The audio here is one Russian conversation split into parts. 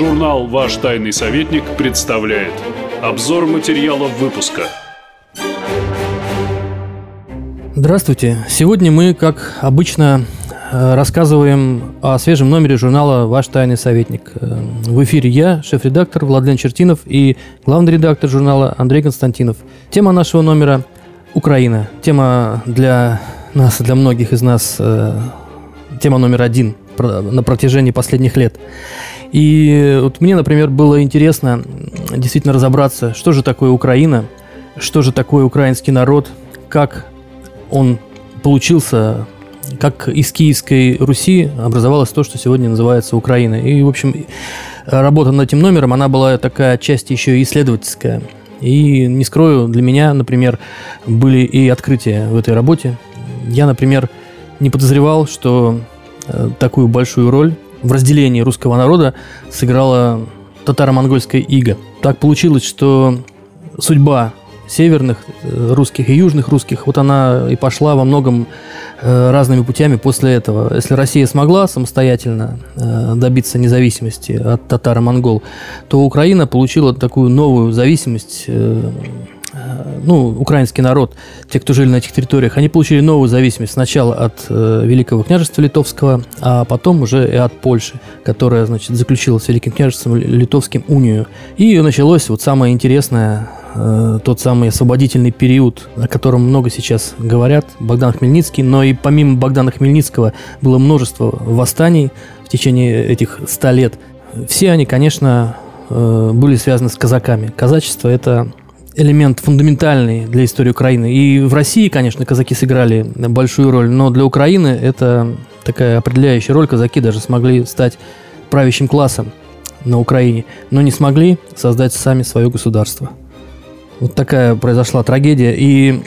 Журнал «Ваш тайный советник» представляет Обзор материалов выпуска Здравствуйте! Сегодня мы, как обычно, э, рассказываем о свежем номере журнала «Ваш тайный советник». Э, в эфире я, шеф-редактор Владлен Чертинов и главный редактор журнала Андрей Константинов. Тема нашего номера – Украина. Тема для нас, для многих из нас, э, тема номер один на протяжении последних лет. И вот мне, например, было интересно действительно разобраться, что же такое Украина, что же такое украинский народ, как он получился, как из Киевской Руси образовалось то, что сегодня называется Украина. И, в общем, работа над этим номером, она была такая часть еще исследовательская. И не скрою, для меня, например, были и открытия в этой работе. Я, например, не подозревал, что э, такую большую роль в разделении русского народа сыграла татаро-монгольская ига. Так получилось, что судьба северных э, русских и южных русских, вот она и пошла во многом э, разными путями после этого. Если Россия смогла самостоятельно добиться независимости от татаро-монгол, то Украина получила такую новую зависимость Э, ну, украинский народ, те, кто жили на этих территориях, они получили новую зависимость сначала от э, Великого княжества Литовского, а потом уже и от Польши, которая, значит, заключила с Великим княжеством Литовским унию. И началось вот самое интересное, э, тот самый освободительный период, о котором много сейчас говорят, Богдан Хмельницкий, но и помимо Богдана Хмельницкого было множество восстаний в течение этих ста лет. Все они, конечно, э, были связаны с казаками. Казачество – это элемент фундаментальный для истории Украины. И в России, конечно, казаки сыграли большую роль, но для Украины это такая определяющая роль. Казаки даже смогли стать правящим классом на Украине, но не смогли создать сами свое государство. Вот такая произошла трагедия. И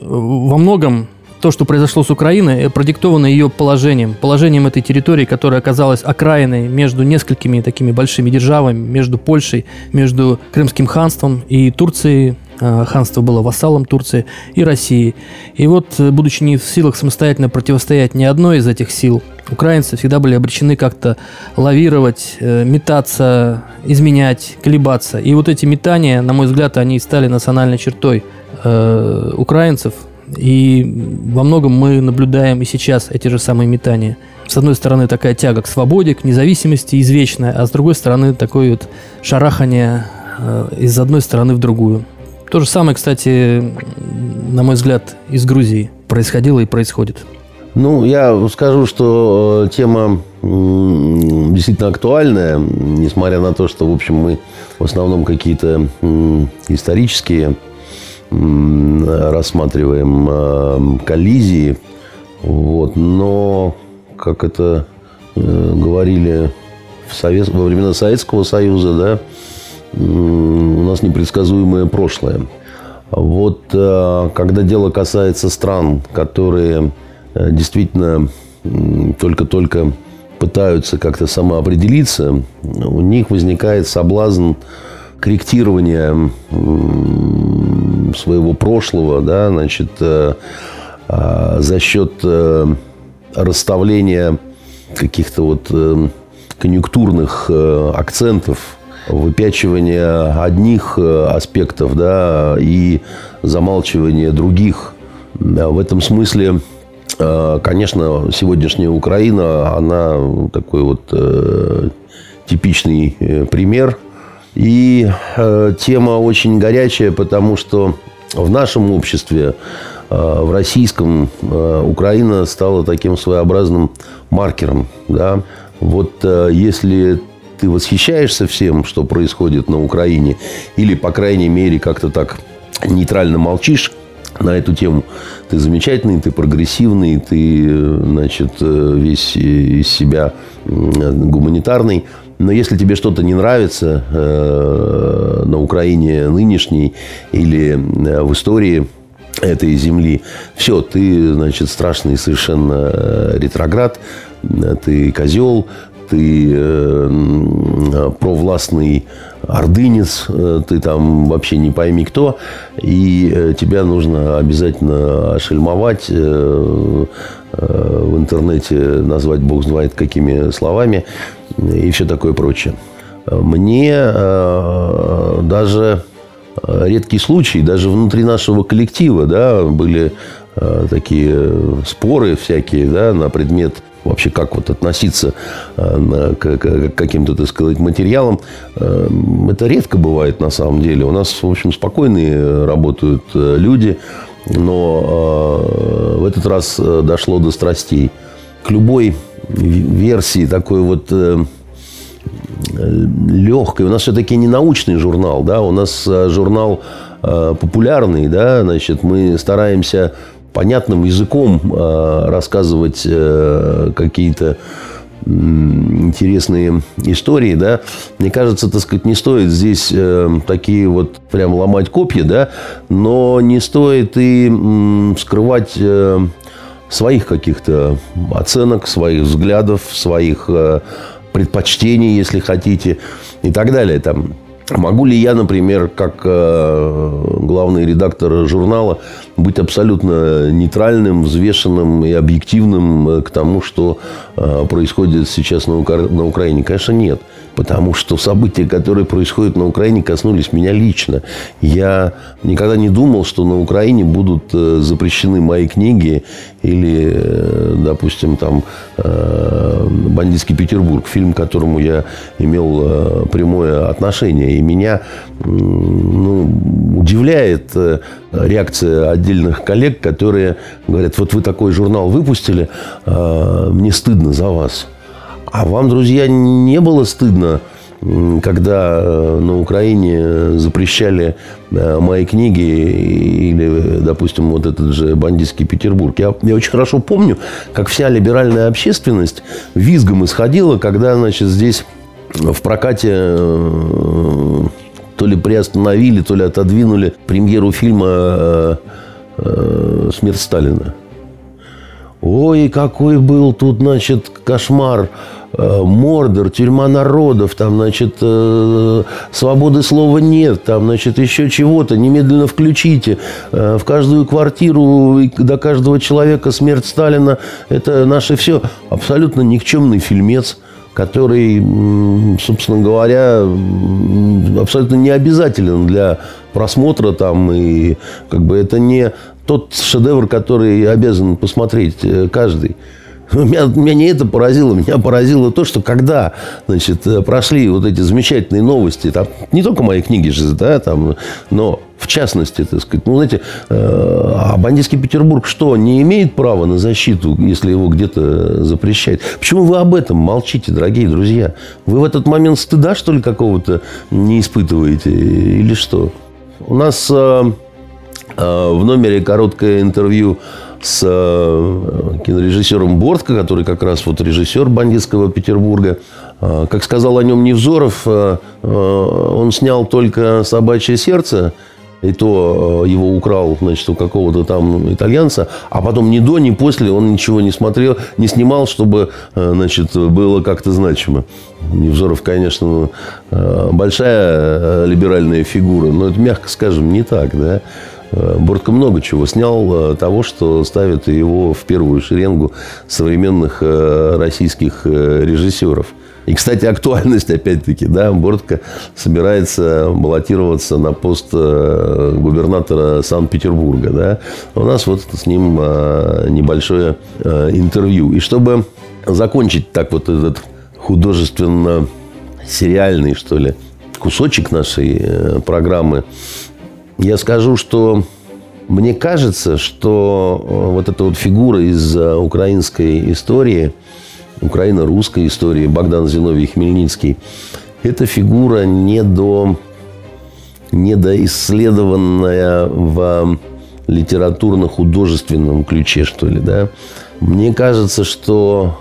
во многом то, что произошло с Украиной, э, продиктовано ее положением, положением этой территории, которая оказалась окраиной между несколькими такими большими державами, между Польшей, между Крымским ханством и Турцией, а, ханство было вассалом Турции и России. И вот, э, будучи не в силах самостоятельно противостоять ни одной из этих сил, украинцы всегда были обречены как-то лавировать, э, метаться, изменять, колебаться. И вот эти метания, на мой взгляд, они стали национальной чертой э, украинцев, и во многом мы наблюдаем и сейчас эти же самые метания. С одной стороны, такая тяга к свободе, к независимости извечная, а с другой стороны, такое вот шарахание э, из одной стороны в другую. То же самое, кстати, на мой взгляд, из Грузии происходило и происходит. Ну, я скажу, что э, тема действительно актуальная, несмотря на то, что, в общем, мы в основном какие-то исторические рассматриваем э, коллизии. Вот, но, как это э, говорили в Совет, во времена Советского Союза, да, у нас непредсказуемое прошлое. Вот э, когда дело касается стран, которые действительно только-только пытаются как-то самоопределиться, у них возникает соблазн корректирования своего прошлого, да, значит, э, а, за счет э, расставления каких-то вот э, конъюнктурных акцентов, выпячивания одних аспектов, да, и замалчивания других. В этом смысле, конечно, сегодняшняя Украина, она такой вот типичный пример – и э, тема очень горячая, потому что в нашем обществе, э, в российском, э, Украина стала таким своеобразным маркером. Да? Вот э, если ты восхищаешься всем, что происходит на Украине, или, по крайней мере, как-то так нейтрально молчишь, на эту тему. Ты замечательный, ты прогрессивный, ты, э, значит, э, весь из себя гуманитарный. Но если тебе что-то не нравится э, на Украине нынешней или э, в истории этой земли, все, ты, значит, страшный совершенно э, ретроград, ты козел, ты э, провластный ордынец, э, ты там вообще не пойми кто, и э, тебя нужно обязательно ошельмовать, э, в интернете назвать бог знает какими словами и все такое прочее. Мне э, даже э, редкий случай, даже внутри нашего коллектива, да, были э, такие споры всякие, да, на предмет вообще как вот относиться к, каким-то, так сказать, материалам. Это редко бывает на самом деле. У нас, в общем, спокойные работают люди, но в этот раз дошло до страстей. К любой версии такой вот легкой. У нас все-таки не научный журнал, да, у нас э, журнал э, популярный, да, значит, мы стараемся понятным языком э, рассказывать какие-то интересные истории, да, мне кажется, так сказать, не стоит здесь такие вот прям ломать копья, да, но не стоит и скрывать своих каких-то оценок, своих взглядов, своих предпочтений, если хотите, и так далее. Там, могу ли я, например, как э, главный редактор журнала, быть абсолютно нейтральным, взвешенным и объективным э, к тому, что э, происходит сейчас на, Укра... на Украине? Конечно, нет. Потому что события, которые происходят на Украине, коснулись меня лично. Я никогда не думал, что на Украине будут э, запрещены мои книги или, допустим, там «Бандитский Петербург», фильм, к которому я имел прямое отношение. И меня ну, удивляет реакция отдельных коллег, которые говорят, вот вы такой журнал выпустили, мне стыдно за вас. А вам, друзья, не было стыдно, когда э, на Украине запрещали э, мои книги или, допустим, вот этот же бандитский Петербург. Я, я очень хорошо помню, как вся либеральная общественность визгом исходила, когда, значит, здесь в прокате э, то ли приостановили, то ли отодвинули премьеру фильма «Смерть Сталина». Ой, какой был тут, значит, кошмар. Э, Мордор, тюрьма народов, там, значит, э, свободы слова нет, там, значит, еще чего-то, немедленно включите. Э, в каждую квартиру до каждого человека смерть Сталина, это наше все. Абсолютно никчемный фильмец который, собственно говоря, абсолютно не обязателен для просмотра там и как бы это не тот шедевр, который обязан посмотреть каждый. Меня, меня не это поразило, меня поразило то, что когда значит, э, прошли вот эти замечательные новости, там, не только мои книги же, да, там, но в частности, так сказать, ну, знаете, э, а бандитский Петербург что, не имеет права на защиту, если его где-то запрещают? Почему вы об этом молчите, дорогие друзья? Вы в этот момент стыда, что ли, какого-то не испытываете или что? У нас э, в номере короткое интервью с э, кинорежиссером Бортко, который как раз вот режиссер «Бандитского Петербурга». Э, как сказал о нем Невзоров, э, он снял только «Собачье сердце», и то его украл, значит, у какого-то там итальянца, а потом ни до, ни после он ничего не смотрел, не снимал, чтобы, значит, было как-то значимо. Невзоров, конечно, большая либеральная фигура, но это, мягко скажем, не так, да. Э, Бортко много чего снял э, того, что ставит его в первую шеренгу современных э, российских режиссеров. И, кстати, актуальность, опять-таки, да, Бортко собирается баллотироваться на пост губернатора Санкт-Петербурга, да. У нас вот с ним небольшое интервью. И чтобы закончить так вот этот художественно-сериальный, что ли, кусочек нашей программы, я скажу, что мне кажется, что э, вот эта вот фигура из э, украинской истории, украино-русской истории, Богдан Зиновий Хмельницкий, это фигура не до недоисследованная в литературно-художественном ключе, что ли, да. Мне кажется, что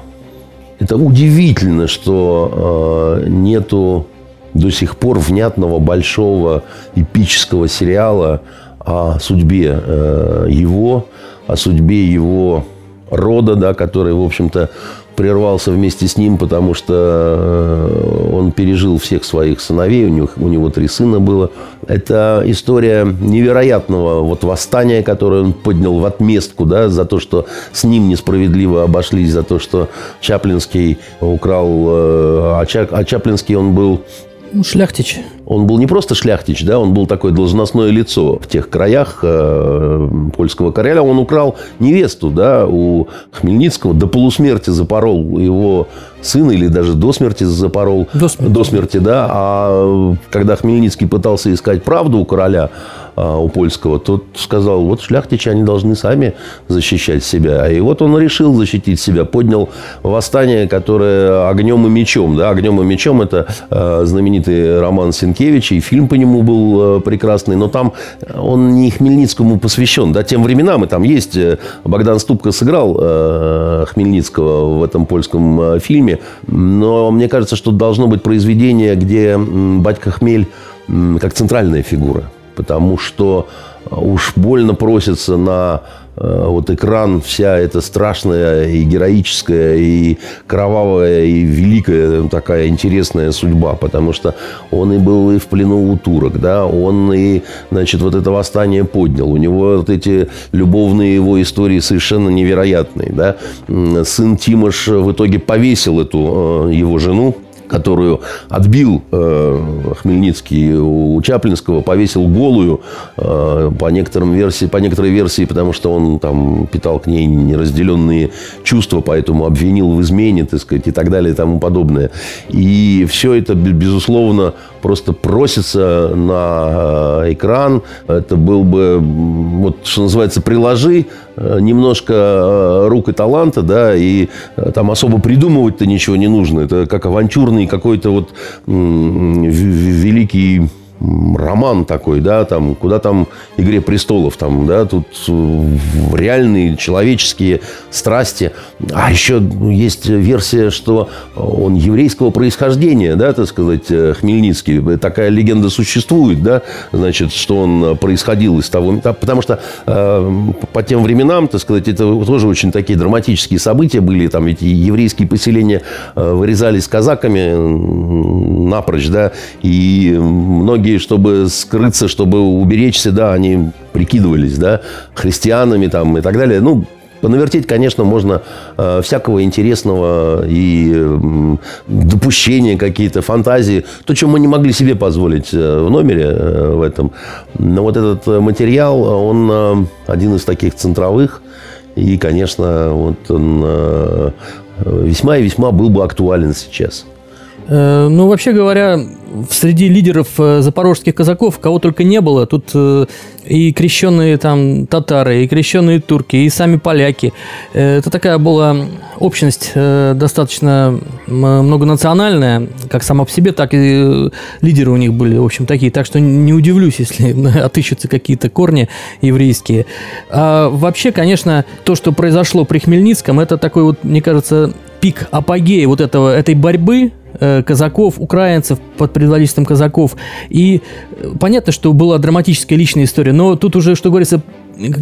это удивительно, что э, нету до сих пор внятного большого эпического сериала о судьбе э, его, о судьбе его рода, да, который, в общем-то, прервался вместе с ним, потому что э, он пережил всех своих сыновей, у него, у него три сына было. Это история невероятного вот восстания, которое он поднял в отместку да, за то, что с ним несправедливо обошлись, за то, что Чаплинский украл... Э, а, Чаплинский он был Ну, шляхтич. Он был не просто шляхтич, да, он был такое должностное лицо в тех краях э, польского короля. Он украл невесту, да, у Хмельницкого, до полусмерти запорол его сына или даже до смерти запорол. До смерти. До смерти, да. А когда Хмельницкий пытался искать правду у короля, а, у польского, тот сказал, вот шляхтичи, они должны сами защищать себя. И вот он решил защитить себя, поднял восстание, которое огнем и мечом. Да? Огнем и мечом – это э, знаменитый роман Сенкевича, и фильм по нему был э, прекрасный, но там он не Хмельницкому посвящен. Да? Тем временам, и там есть, э, Богдан Ступка сыграл э, Хмельницкого в этом польском э, фильме, но мне кажется, что должно быть произведение, где батька Хмель как центральная фигура потому что э, уж больно просится на э, вот экран вся эта страшная и героическая, и кровавая, и великая такая интересная судьба, потому что он и был и в плену у турок, да, он и, значит, вот это восстание поднял, у него вот эти любовные его истории совершенно невероятные, да, сын Тимош в итоге повесил эту э, его жену, которую отбил э, Хмельницкий у Чаплинского, повесил голую э, по некоторым версии, по некоторой версии, потому что он там питал к ней неразделенные чувства, поэтому обвинил в измене, так сказать, и так далее и тому подобное. И все это, безусловно, просто просится на э, экран. Это был бы, вот что называется, приложи э, немножко э, рук и таланта, да, и там особо придумывать-то ничего не нужно. Это как авантюрный какой-то вот великий роман такой, да, там, куда там «Игре престолов», там, да, тут реальные человеческие страсти. А еще есть версия, что он еврейского происхождения, да, так сказать, э, Хмельницкий. Такая легенда существует, да, значит, что он происходил из того... Потому что э, по тем временам, так сказать, это тоже очень такие драматические события были. Там ведь еврейские поселения э, вырезались казаками напрочь, да, и многие чтобы скрыться, чтобы уберечься, да, они прикидывались, да, христианами там и так далее. Ну, Понавертеть, конечно, можно э, всякого интересного и э, допущения какие-то, фантазии. То, чем мы не могли себе позволить э, в номере э, в этом. Но вот этот материал, он э, один из таких центровых. И, конечно, вот он э, весьма и весьма был бы актуален сейчас. Э, ну, вообще говоря, среди лидеров э, запорожских казаков кого только не было. Тут э, и крещенные там татары, и крещенные турки, и сами поляки. Это такая была общность достаточно многонациональная, как сама по себе, так и лидеры у них были, в общем, такие. Так что не удивлюсь, если отыщутся какие-то корни еврейские. А вообще, конечно, то, что произошло при Хмельницком, это такой вот, мне кажется, пик апогея вот этого, этой борьбы Э, казаков, украинцев под предводительством казаков. И э, понятно, что была драматическая личная история, но тут уже, что говорится,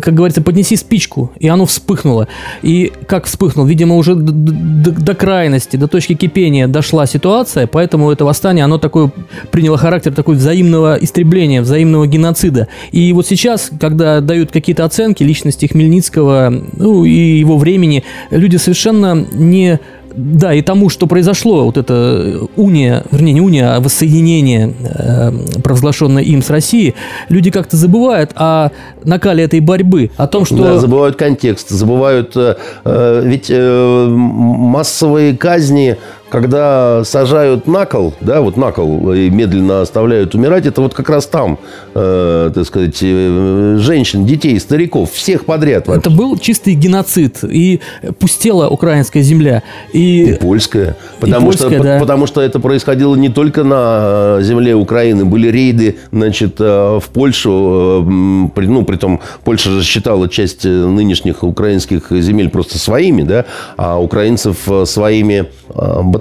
как говорится, поднеси спичку, и оно вспыхнуло. И как вспыхнул? Видимо, уже до, до, до крайности, до точки кипения дошла ситуация, поэтому это восстание, оно такое приняло характер такой взаимного истребления, взаимного геноцида. И вот сейчас, когда дают какие-то оценки личности Хмельницкого, ну и его времени, люди совершенно не да, и тому, что произошло, вот это уния, вернее, не уния, а воссоединение, э, провозглашенное им с Россией, люди как-то забывают о накале этой борьбы, о том, что... Да, забывают контекст, забывают... Э, э ведь э, массовые казни когда сажают на кол, да, вот на кол и медленно оставляют умирать, это вот как раз там, э, так сказать, э, женщин, детей, стариков, всех подряд. Вообще. Это был чистый геноцид, и пустела украинская земля. И, и польская. Потому, и польская, что, да. потому что это происходило не только на э, земле Украины, были рейды, значит, э, в Польшу, ну, при том, Польша же считала часть нынешних украинских земель просто своими, да, а украинцев своими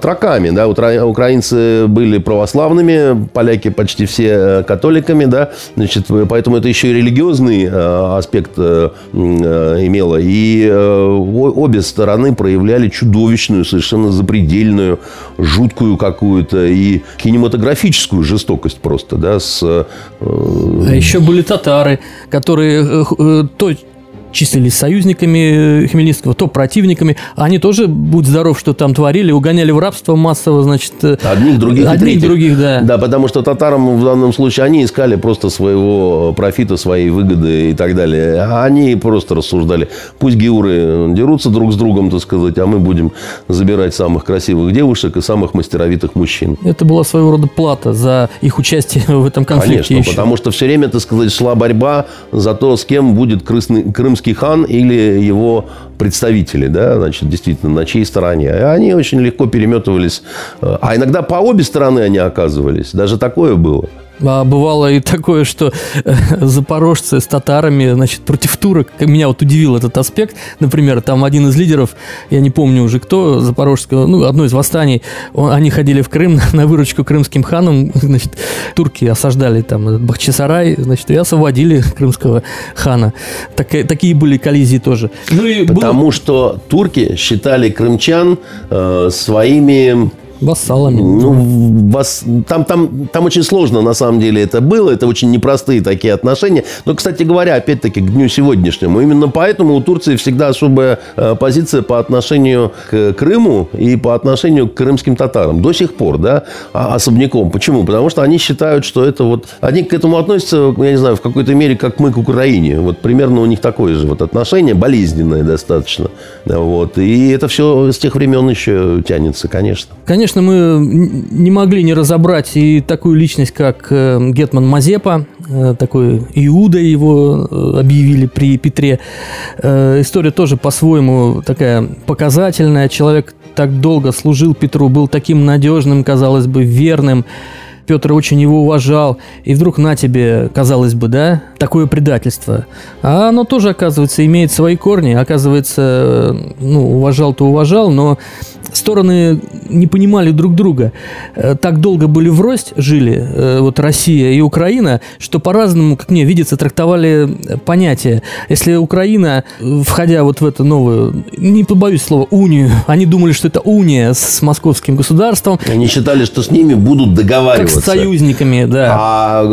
батраками. Да? Украинцы были православными, поляки почти все э, католиками. Да? Значит, поэтому это еще и религиозный э, аспект э, имело. И обе стороны проявляли чудовищную, совершенно запредельную, жуткую какую-то и кинематографическую жестокость просто. Да? С, а еще были татары, которые то числились союзниками Хмельницкого, то противниками. Они тоже, будь здоров, что там творили, угоняли в рабство массово, значит... Одних, других Одних, других, да. Да, потому что татарам в данном случае, они искали просто своего профита, своей выгоды и так далее. А они просто рассуждали, пусть геуры дерутся друг с другом, так сказать, а мы будем забирать самых красивых девушек и самых мастеровитых мужчин. Это была своего рода плата за их участие в этом конфликте. Конечно, еще. потому что все время, так сказать, шла борьба за то, с кем будет крымский, крымский хан или его представители, да, значит, действительно, на чьей стороне. И они очень легко переметывались. А иногда по обе стороны они оказывались. Даже такое было. А бывало и такое, что э, запорожцы с татарами, значит, против турок. Меня вот удивил этот аспект. Например, там один из лидеров, я не помню уже кто, запорожского, ну, одно из восстаний, он, они ходили в Крым на выручку крымским ханам, значит, турки осаждали там Бахчисарай, значит, и освободили крымского хана. Так, такие были коллизии тоже. Ну, и Потому было... что турки считали крымчан э, своими Вассалами. Ну, вас, там, там, там очень сложно, на самом деле, это было. Это очень непростые такие отношения. Но, кстати говоря, опять-таки, к дню сегодняшнему. Именно поэтому у Турции всегда особая э, позиция по отношению к Крыму и по отношению к крымским татарам. До сих пор, да, а, особняком. Почему? Потому что они считают, что это вот... Они к этому относятся, я не знаю, в какой-то мере, как мы к Украине. Вот примерно у них такое же вот отношение, болезненное достаточно. Вот. И это все с тех времен еще тянется, конечно. Конечно конечно, мы не могли не разобрать и такую личность, как э, Гетман Мазепа, э, такой Иуда его э, объявили при Петре. История тоже по-своему такая показательная. Человек так долго служил Петру, был таким надежным, казалось бы, верным. Петр очень его уважал, и вдруг на тебе, казалось бы, да, такое предательство. А оно тоже, оказывается, имеет свои корни. Оказывается, ну, уважал-то уважал, но стороны не понимали друг друга. Э, так долго были врозь, жили э, вот Россия и Украина, что по-разному, как мне видится, трактовали понятия. Если Украина, входя вот в эту новую, не побоюсь слова, унию, они думали, что это уния с московским государством. Они считали, что с ними будут договариваться. Как с союзниками, да. А,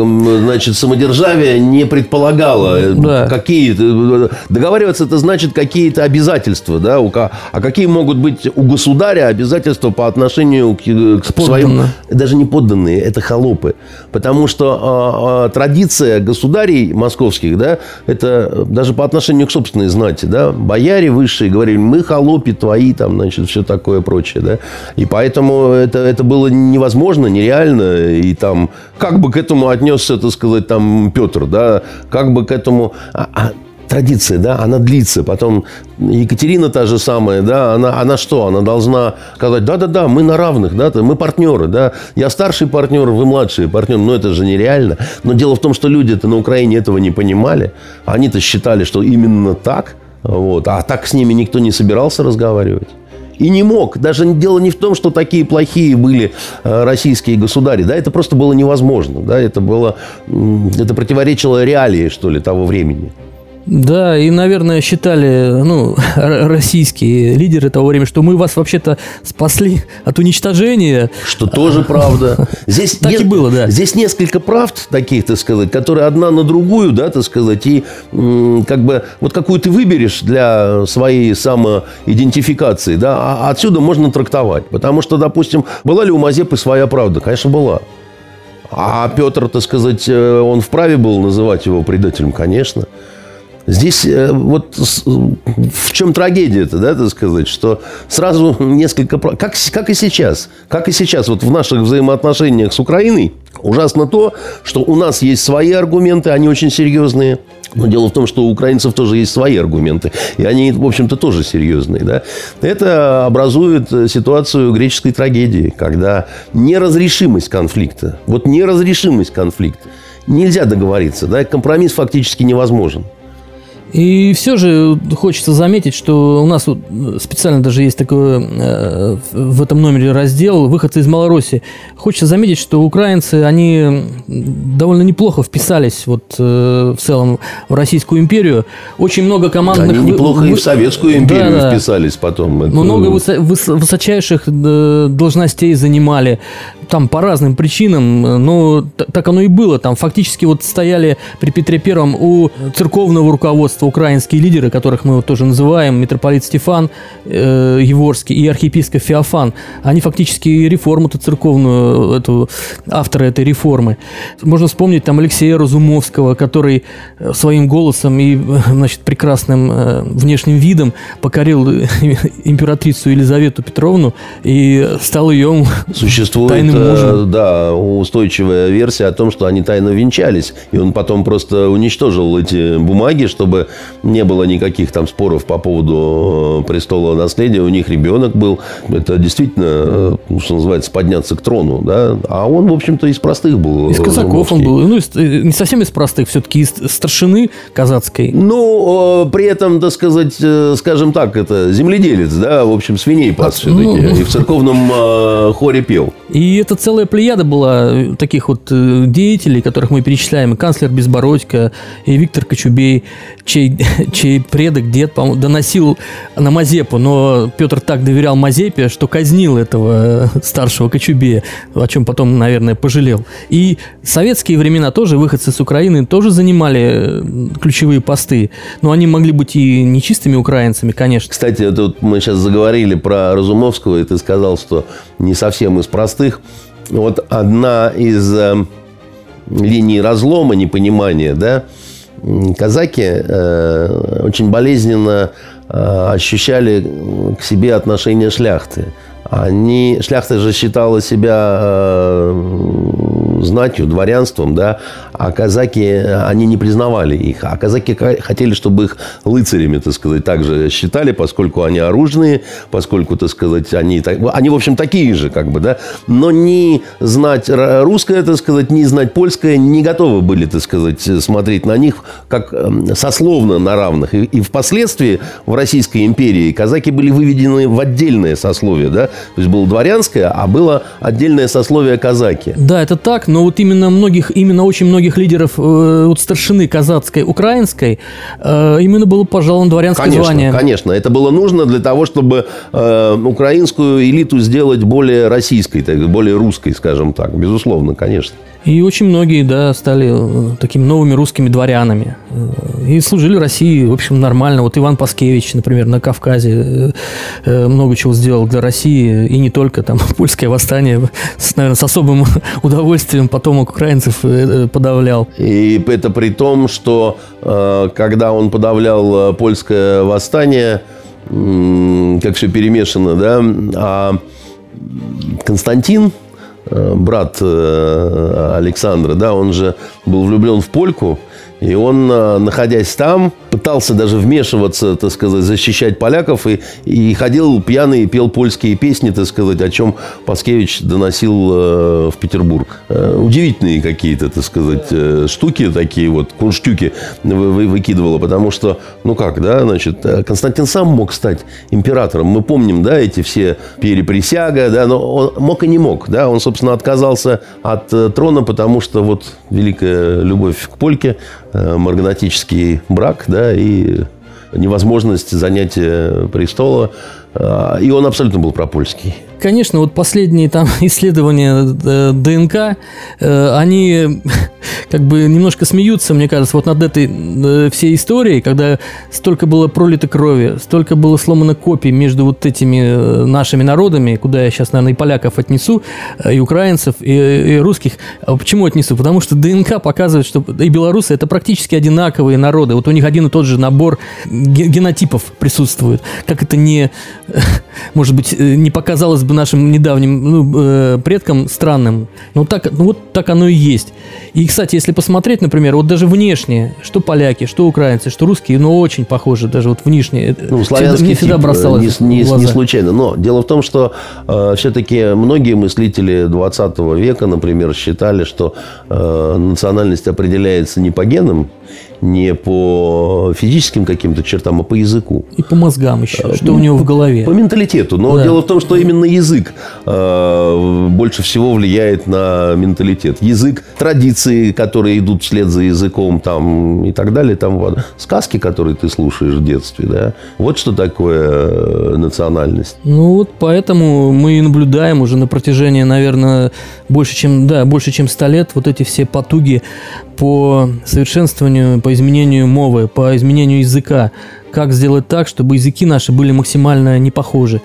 значит, самодержавие не предполагало э, да. какие Договариваться это значит какие-то обязательства, да, а какие могут быть у государства государя обязательства по отношению к, к своим... Даже не подданные, это холопы. Потому что а, традиция государей московских, да, это даже по отношению к собственной знати, да, бояре высшие говорили, мы холопи твои, там, значит, все такое прочее, да. И поэтому это, это было невозможно, нереально. И там, как бы к этому отнесся, так сказать, там, Петр, да, как бы к этому... А, а традиция, да, она длится. Потом Екатерина та же самая, да, она, она что? Она должна сказать, да-да-да, мы на равных, да, мы партнеры, да. Я старший партнер, вы младший партнер. Но это же нереально. Но дело в том, что люди-то на Украине этого не понимали. Они-то считали, что именно так. Вот. А так с ними никто не собирался разговаривать. И не мог. Даже дело не в том, что такие плохие были э, российские государи. Да, это просто было невозможно. Да, это было... Это противоречило реалии, что ли, того времени. Да, и, наверное, считали, ну, российские лидеры того времени, что мы вас вообще-то спасли от уничтожения. Что тоже правда. Здесь так не, и было, да. Здесь несколько правд таких, так сказать, которые одна на другую, да, так сказать, и как бы вот какую ты выберешь для своей самоидентификации, да, а отсюда можно трактовать. Потому что, допустим, была ли у Мазепы своя правда? Конечно, была. А Петр, так сказать, э, он вправе был называть его предателем? Конечно. Здесь э, вот в чем трагедия-то, да, так сказать, что сразу несколько... Как, как и сейчас, как и сейчас вот в наших взаимоотношениях с Украиной, ужасно то, что у нас есть свои аргументы, они очень серьезные. Но дело в том, что у украинцев тоже есть свои аргументы. И они, в общем-то, тоже серьезные. Да? Это образует ситуацию греческой трагедии, когда неразрешимость конфликта, вот неразрешимость конфликта, нельзя договориться, да? компромисс фактически невозможен. И все же хочется заметить, что у нас вот специально даже есть такой э, в этом номере раздел «Выходцы из Малороссии». Хочется заметить, что украинцы, они довольно неплохо вписались вот э, в целом в Российскую империю. Очень много командных... Они неплохо вы... и в Советскую империю да, вписались потом. Это... Много высо... высочайших э, должностей занимали там по разным причинам, но так оно и было. Там фактически вот стояли при Петре Первом у церковного руководства руководство, украинские лидеры, которых мы вот тоже называем, митрополит Стефан э, Еворский и архиепископ Феофан, они фактически реформу-то церковную, эту, авторы этой реформы. Можно вспомнить там Алексея Разумовского, который э, своим голосом и значит, прекрасным э, внешним видом покорил императрицу Елизавету Петровну и стал ее Существует, тайным мужем. да, устойчивая версия о том, что они тайно венчались, и он потом просто уничтожил эти бумаги, чтобы не было никаких там споров по поводу престола наследия. У них ребенок был. Это действительно, что называется, подняться к трону, да. А он, в общем-то, из простых был. Из казаков он был. Ну, не совсем из простых, все-таки из старшины казацкой. Ну, при этом, так сказать, э, скажем так, это земледелец, да, в общем, свиней пас а, все-таки. Ну, и в церковном э, хоре пел. И это целая плеяда была э, таких вот деятелей, которых мы перечисляем. И канцлер Безбородько, и Виктор Кочубей, чей, чей предок, дед, по-моему, доносил на Мазепу, но Петр так доверял Мазепе, что казнил этого старшего Кочубея, о чем потом, наверное, пожалел. И советские времена тоже выходцы с Украины тоже занимали ключевые посты. Но они могли быть и нечистыми украинцами, конечно. Кстати, тут мы сейчас заговорили про Разумовского, и ты сказал, что не совсем из простых. Вот одна из э, линий разлома, непонимания, да, казаки э, очень болезненно э, ощущали к себе отношение шляхты. Они, шляхта же считала себя э, знатью, дворянством, да, а казаки, они не признавали их. А казаки хотели, чтобы их лыцарями, так сказать, также считали, поскольку они оружные, поскольку, так сказать, они, они в общем, такие же, как бы, да, но не знать русское, так сказать, не знать польское, не готовы были, так сказать, смотреть на них как эм, сословно на равных. И, и впоследствии в Российской империи казаки были выведены в отдельное сословие, да, то есть было дворянское, а было отдельное сословие казаки. Да, это так, но вот именно многих, именно очень многих лидеров э, вот старшины казацкой, украинской, э, именно было пожаловано дворянское конечно, звание. Конечно, это было нужно для того, чтобы э, украинскую элиту сделать более российской, так, более русской, скажем так. Безусловно, конечно. И очень многие, да, стали э, такими новыми русскими дворянами. Э, и служили России, в общем, нормально. Вот Иван Паскевич, например, на Кавказе э, много чего сделал для России. И не только там польское восстание, наверное, с особым удовольствием потомок украинцев подавлял. И это при том, что когда он подавлял польское восстание, как все перемешано, да, а Константин, брат э, Александра, да, он же был влюблен в польку, и он, э, находясь там, пытался даже вмешиваться, так сказать, защищать поляков, и, и ходил пьяный и пел польские песни, так сказать, о чем Паскевич доносил э, в Петербург. Э, удивительные какие-то, так сказать, э, штуки такие вот, кунштюки вы, вы, выкидывало, потому что, ну как, да, значит, э, Константин сам мог стать императором. Мы помним, да, эти все переприсяга, да, но он мог и не мог, да, он, собственно, отказался от э, трона, потому что вот великая любовь к польке, марганатический брак, да, и невозможность занятия престола. А, и он абсолютно был пропольский. Конечно, вот последние там исследования э, ДНК, э, они как бы немножко смеются, мне кажется, вот над этой э, всей историей, когда столько было пролито крови, столько было сломано копий между вот этими нашими народами, куда я сейчас, наверное, и поляков отнесу, и украинцев, и, и русских. А почему отнесу? Потому что ДНК показывает, что и белорусы это практически одинаковые народы. Вот у них один и тот же набор генотипов присутствует. Как это не, может быть, не показалось бы нашим недавним ну, э, предкам странным. Но так, ну, вот так оно и есть. И, кстати, если посмотреть, например, вот даже внешне, что поляки, что украинцы, что русские, ну, очень похожи даже вот внешне. Ну, славянский мне всегда тип, бросалось не, не, не случайно. Но дело в том, что э, все-таки многие мыслители 20 века, например, считали, что э, национальность определяется не по генам, не по физическим каким-то чертам, а по языку. И по мозгам еще, э, что у него в голове. По менталитету. Но да. дело в том, что именно язык э, больше всего влияет на менталитет. Язык, традиции, которые идут вслед за языком там, и так далее. Там, сказки, которые ты слушаешь в детстве. Да? Вот что такое э, национальность. Ну вот поэтому мы и наблюдаем уже на протяжении, наверное, больше чем, да, больше чем 100 лет вот эти все потуги по совершенствованию изменению, по изменению мовы, по изменению языка. Как сделать так, чтобы языки наши были максимально не похожи.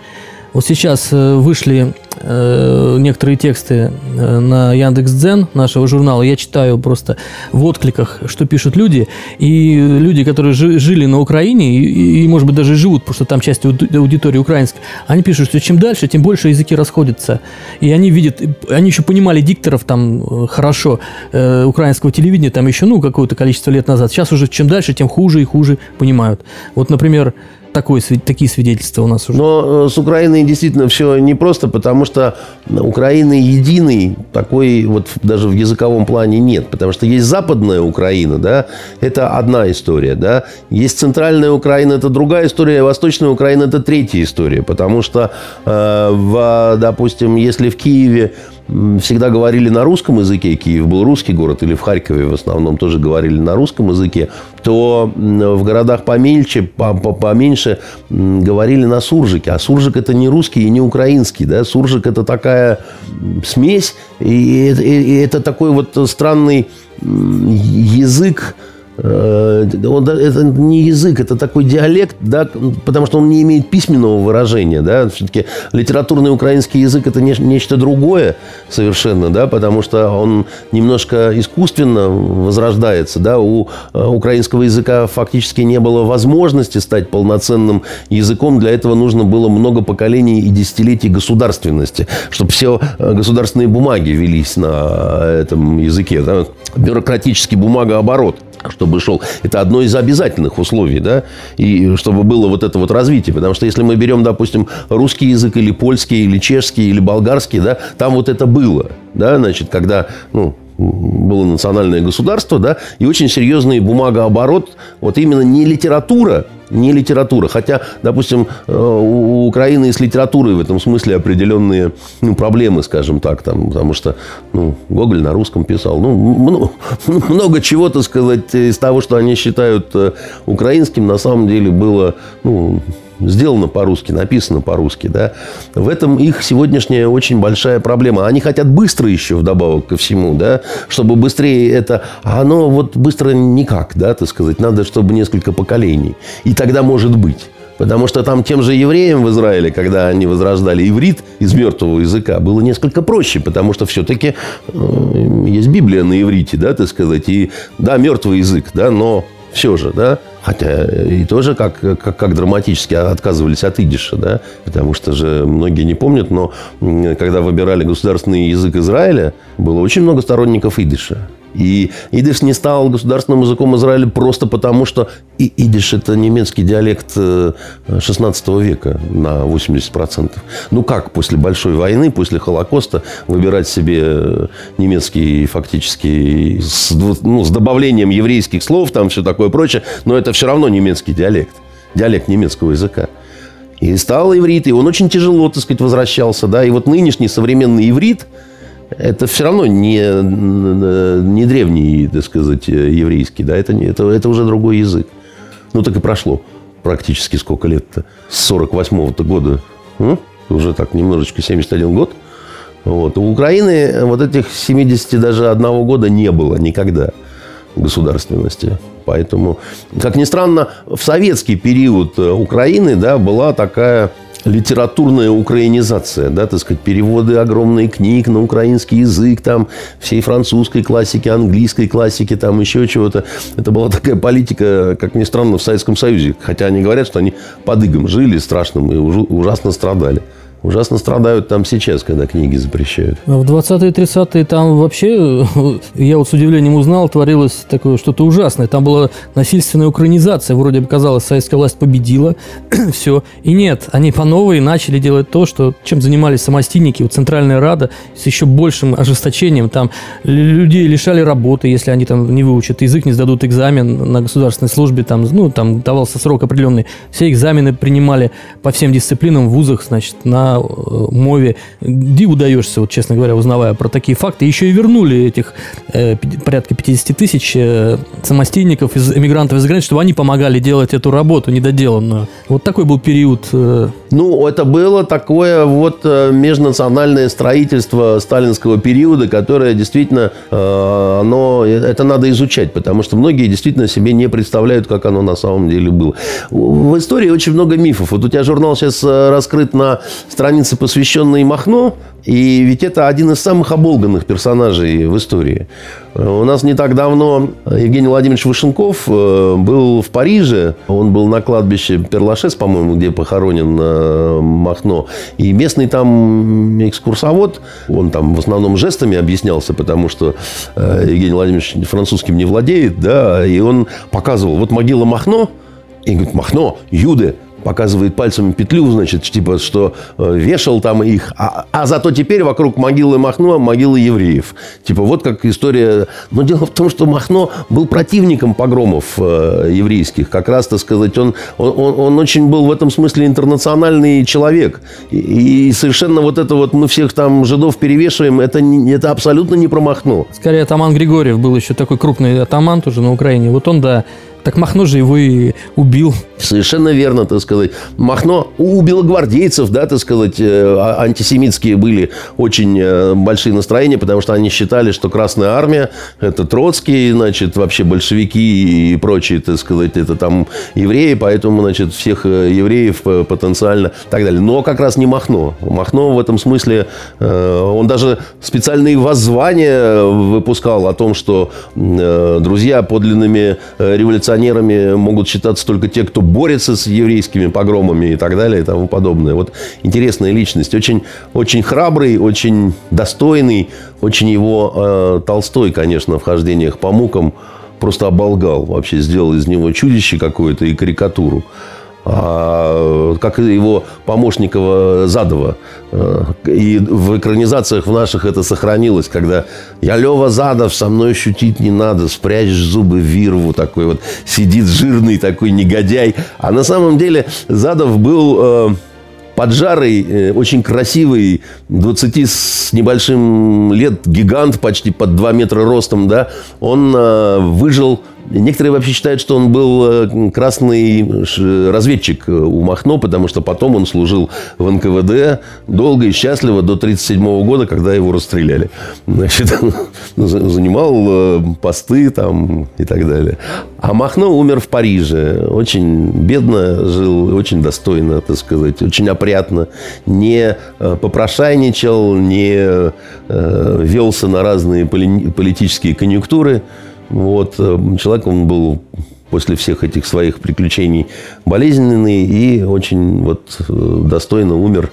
Вот сейчас э, вышли э, некоторые тексты э, на Яндекс.Дзен нашего журнала. Я читаю просто в откликах, что пишут люди. И люди, которые жили на Украине и, и, может быть, даже живут, потому что там часть аудитории украинская, они пишут, что чем дальше, тем больше языки расходятся. И они видят, они еще понимали дикторов там хорошо, украинского телевидения там еще, ну, какое-то количество лет назад. Сейчас уже чем дальше, тем хуже и хуже понимают. Вот, например, такое, такие свидетельства у нас уже. Но э, с Украиной действительно все непросто, потому что Украины единой такой вот даже в языковом плане нет. Потому что есть западная Украина, да, это одна история, да. Есть центральная Украина, это другая история, восточная Украина это третья история. Потому что, э, в, допустим, если в Киеве всегда говорили на русском языке, Киев был русский город, или в Харькове в основном тоже говорили на русском языке, то в городах помельче, поменьше говорили на суржике. А суржик это не русский и не украинский. Да? Суржик это такая смесь, и это такой вот странный язык, он, это не язык, это такой диалект, да, потому что он не имеет письменного выражения, да, все-таки литературный украинский язык это не, нечто другое совершенно, да, потому что он немножко искусственно возрождается, да, у э, украинского языка фактически не было возможности стать полноценным языком, для этого нужно было много поколений и десятилетий государственности, чтобы все э, государственные бумаги велись на этом языке, да, бюрократический бумагооборот чтобы шел. Это одно из обязательных условий, да, и чтобы было вот это вот развитие. Потому что если мы берем, допустим, русский язык или польский, или чешский, или болгарский, да, там вот это было, да, значит, когда, ну, было национальное государство, да, и очень серьезный бумагооборот, вот именно не литература, не литература. Хотя, допустим, э, у Украины с литературой в этом смысле определенные ну, проблемы, скажем так, там, потому что ну, Гоголь на русском писал. Ну, много чего, так сказать, из того, что они считают э, украинским, на самом деле было ну, сделано по-русски, написано по-русски, да, в этом их сегодняшняя очень большая проблема. Они хотят быстро еще вдобавок ко всему, да, чтобы быстрее это... А оно вот быстро никак, да, так сказать. Надо, чтобы несколько поколений. И тогда может быть. Потому что там тем же евреям в Израиле, когда они возрождали иврит из мертвого языка, было несколько проще, потому что все-таки э, есть Библия на иврите, да, так сказать, и да, мертвый язык, да, но все же, да, Хотя и тоже как, как, как драматически отказывались от идиша, да, потому что же многие не помнят, но когда выбирали государственный язык Израиля, было очень много сторонников идиша. И идиш не стал государственным языком Израиля просто потому, что и идиш – это немецкий диалект 16 э, века на 80%. Ну как после Большой войны, после Холокоста выбирать себе э, немецкий фактически с, ну, с добавлением еврейских слов, там все такое прочее, но это все равно немецкий диалект, диалект немецкого языка. И стал иврит, и он очень тяжело, так сказать, возвращался, да, и вот нынешний современный иврит – это все равно не, не древний, так сказать, еврейский, да, это, не, это, это уже другой язык. Ну, так и прошло практически сколько лет-то? С 48-го года. Ну, уже так немножечко 71 год. Вот. У Украины вот этих 70 даже одного года не было никогда государственности. Поэтому, как ни странно, в советский период Украины да, была такая литературная украинизация, да, так сказать, переводы огромных книг на украинский язык, там, всей французской классики, английской классики, там, еще чего-то. Это была такая политика, как ни странно, в Советском Союзе. Хотя они говорят, что они под игом жили страшным и ужасно страдали. Ужасно страдают там сейчас, когда книги запрещают. А в 20-е 30-е там вообще, я вот с удивлением узнал, творилось такое что-то ужасное. Там была насильственная украинизация. Вроде бы казалось, советская власть победила. Все. И нет, они по новой начали делать то, что, чем занимались самостийники. Вот Центральная Рада с еще большим ожесточением. Там людей лишали работы, если они там не выучат язык, не сдадут экзамен на государственной службе. Там, ну, там давался срок определенный. Все экзамены принимали по всем дисциплинам в вузах, значит, на Мове. Диву даешься, вот, честно говоря, узнавая про такие факты. Еще и вернули этих э, порядка 50 тысяч э, самостейников, из, эмигрантов из границы, чтобы они помогали делать эту работу недоделанную. Вот такой был период. Э, Ну, это было такое вот э, межнациональное строительство сталинского периода, которое действительно, э, оно, это надо изучать, потому что многие действительно себе не представляют, как оно на самом деле было. В истории очень много мифов. Вот у тебя журнал сейчас э, раскрыт на странице, посвященной Махно, и ведь это один из самых оболганных персонажей в истории. У нас не так давно Евгений Владимирович Вышенков э, был в Париже. Он был на кладбище Перлашес, по-моему, где похоронен э, Махно. И местный там экскурсовод, он там в основном жестами объяснялся, потому что э, Евгений Владимирович французским не владеет, да, и он показывал, вот могила Махно, и говорит, Махно, Юды, показывает пальцем петлю, значит, типа, что э, вешал там их, а, а зато теперь вокруг могилы Махно могилы евреев. Типа, вот как история... Но дело в том, что Махно был противником погромов э, еврейских. Как раз, так сказать, он, он, он очень был в этом смысле интернациональный человек. И, и совершенно вот это вот мы всех там жидов перевешиваем, это, это абсолютно не про Махно. Скорее, атаман Григорьев был еще такой крупный атаман тоже на Украине. Вот он, да, так Махно же его и убил. Совершенно верно, так сказать. Махно у белогвардейцев, да, так сказать, э, а, антисемитские были очень э, большие настроения, потому что они считали, что Красная Армия – это Троцкий, значит, вообще большевики и прочие, так сказать, это там евреи, поэтому, значит, всех э, евреев потенциально и так далее. Но как раз не Махно. Махно в этом смысле, он даже специальные воззвания выпускал о том, что друзья подлинными революционерами революционерами могут считаться только те, кто борется с еврейскими погромами и так далее и тому подобное. Вот интересная личность. Очень, очень храбрый, очень достойный. Очень его э, Толстой, конечно, в хождениях по мукам просто оболгал. Вообще сделал из него чудище какое-то и карикатуру. А, как его помощника Задова. Э, и в экранизациях в наших это сохранилось, когда «Я Лева Задов, со мной шутить не надо, спрячь зубы вирву». Такой вот сидит жирный такой негодяй. А на самом деле Задов был э, поджарый, э, очень красивый, 20 с небольшим лет, гигант почти под 2 метра ростом, да, он выжил Некоторые вообще считают, что он был э, красный разведчик э, у Махно, потому что потом он служил в НКВД долго и счастливо до 1937 года, когда его расстреляли. Значит, занимал э, посты там и так далее. А Махно умер в Париже. Очень бедно жил, очень достойно, так сказать, очень опрятно. Не попрошайничал, не велся на разные политические конъюнктуры. Вот. Э, человек, он был после всех этих своих приключений болезненный и очень вот э, достойно умер.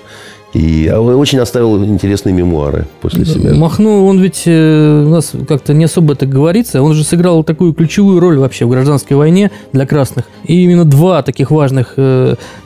И а очень оставил интересные мемуары после себя. Махно, он ведь э, у нас как-то не особо это говорится. Он же сыграл такую ключевую роль вообще в гражданской войне для красных. И именно два таких важных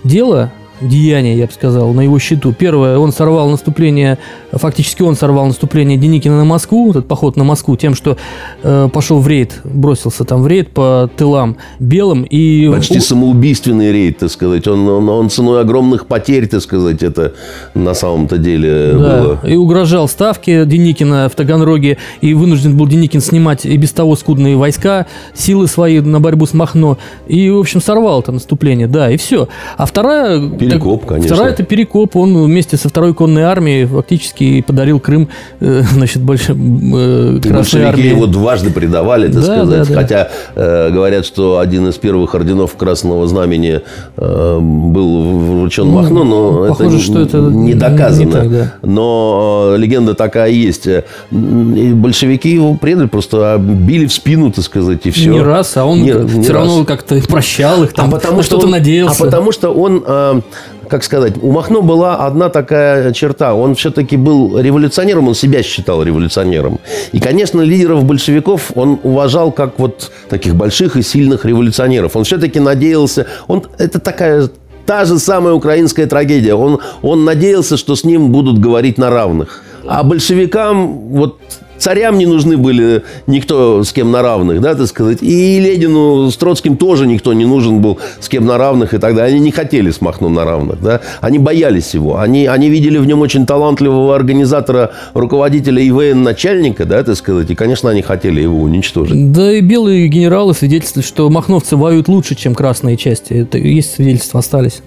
дела деяния, я бы сказал, на его счету. Первое, он сорвал наступление, фактически он сорвал наступление Деникина на Москву, этот поход на Москву, тем, что э, пошел в рейд, бросился там в рейд по тылам белым. И... Почти самоубийственный рейд, так сказать. Он, он, он ценой огромных потерь, так сказать, это на самом-то деле да. было. И угрожал ставке Деникина в Таганроге, и вынужден был Деникин снимать и без того скудные войска, силы свои на борьбу с Махно. И, в общем, сорвал это наступление, да, и все. А вторая Перекоп, так, конечно. Вторая – это Перекоп. Он вместе со второй конной армией фактически подарил Крым, э, значит, больше э, Красной армии. его дважды предавали, так да, сказать. Да, да. Хотя э, говорят, что один из первых орденов Красного Знамени э, был вручен ну, Махно, но похоже, это, что это не доказано. Не так, да. Но э, легенда такая есть. И большевики его предали, просто били в спину, так сказать, и все. Не раз, а он не, не все раз. равно как-то прощал их, там, а потому что-то надеялся. А потому что он э, как сказать, у Махно была одна такая черта. Он все-таки был революционером, он себя считал революционером. И, конечно, лидеров большевиков он уважал как вот таких больших и сильных революционеров. Он все-таки надеялся... Он, это такая та же самая украинская трагедия. Он, он надеялся, что с ним будут говорить на равных. А большевикам вот Царям не нужны были никто с кем на равных, да, так сказать. И Ленину с Троцким тоже никто не нужен был с кем на равных и так далее. Они не хотели с Махно на равных, да. Они боялись его. Они, они видели в нем очень талантливого организатора, руководителя и военачальника, да, так сказать. И, конечно, они хотели его уничтожить. Да и белые генералы свидетельствуют, что махновцы воюют лучше, чем красные части. Это есть свидетельства остались.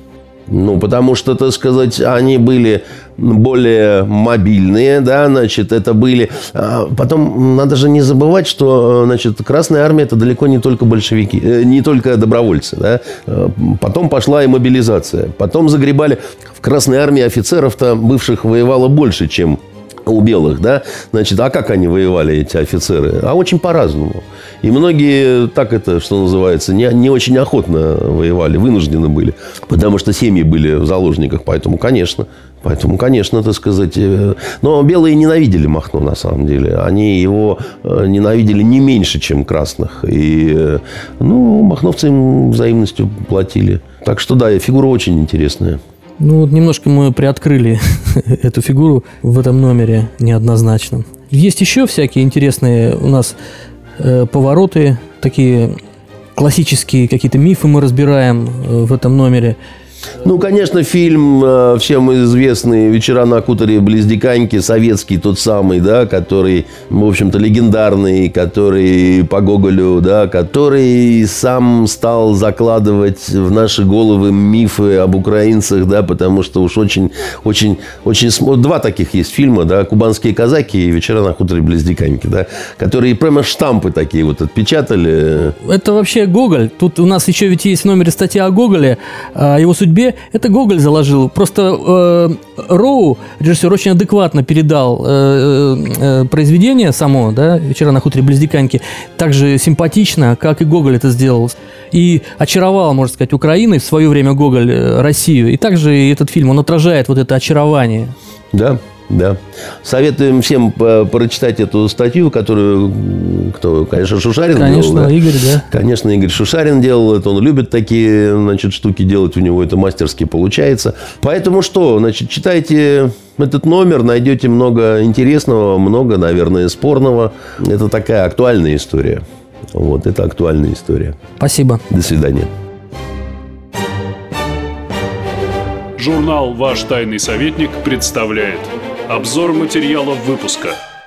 Ну, потому что, так сказать, они были более мобильные, да, значит, это были... А потом надо же не забывать, что, значит, Красная Армия это далеко не только большевики, э, не только добровольцы, да. Э, потом пошла и мобилизация. Потом загребали в Красной Армии офицеров-то бывших воевало больше, чем у белых, да, значит, а как они воевали, эти офицеры? А очень по-разному. И многие, так это, что называется, не, не очень охотно воевали, вынуждены были, потому что семьи были в заложниках, поэтому, конечно, Поэтому, конечно, так сказать... Э, но белые ненавидели Махно, на самом деле. Они его э, ненавидели не меньше, чем красных. И, э, ну, махновцы им взаимностью платили. Так что, да, фигура очень интересная. Ну, вот немножко мы приоткрыли эту фигуру в этом номере неоднозначно. Есть еще всякие интересные у нас э, повороты, такие классические какие-то мифы мы разбираем э, в этом номере. Ну, конечно, фильм э, всем известный «Вечера на хуторе близ Диканьки», советский тот самый, да, который, в общем-то, легендарный, который по Гоголю, да, который сам стал закладывать в наши головы мифы об украинцах, да, потому что уж очень, очень, очень... Два таких есть фильма, да, «Кубанские казаки» и «Вечера на хуторе близ Диканьки», да, которые прямо штампы такие вот отпечатали. Это вообще Гоголь. Тут у нас еще ведь есть в номере статья о Гоголе, о его судьбе судьбе, это Гоголь заложил. Просто э, Роу, режиссер, очень адекватно передал э, э, произведение само, да, «Вечера на хуторе Близдиканьки», так же симпатично, как и Гоголь это сделал. И очаровал, можно сказать, Украиной в свое время Гоголь э, Россию. И также этот фильм, он отражает вот это очарование. Да, да. Советуем всем прочитать эту статью, которую, кто, конечно, Шушарин конечно, делал. Да? Игорь, да. Конечно, Игорь Шушарин делал это. Он любит такие, значит, штуки делать. У него это мастерски получается. Поэтому что? Значит, читайте этот номер, найдете много интересного, много, наверное, спорного. Это такая актуальная история. Вот, это актуальная история. Спасибо. До свидания. Журнал «Ваш тайный советник» представляет – Обзор материалов выпуска –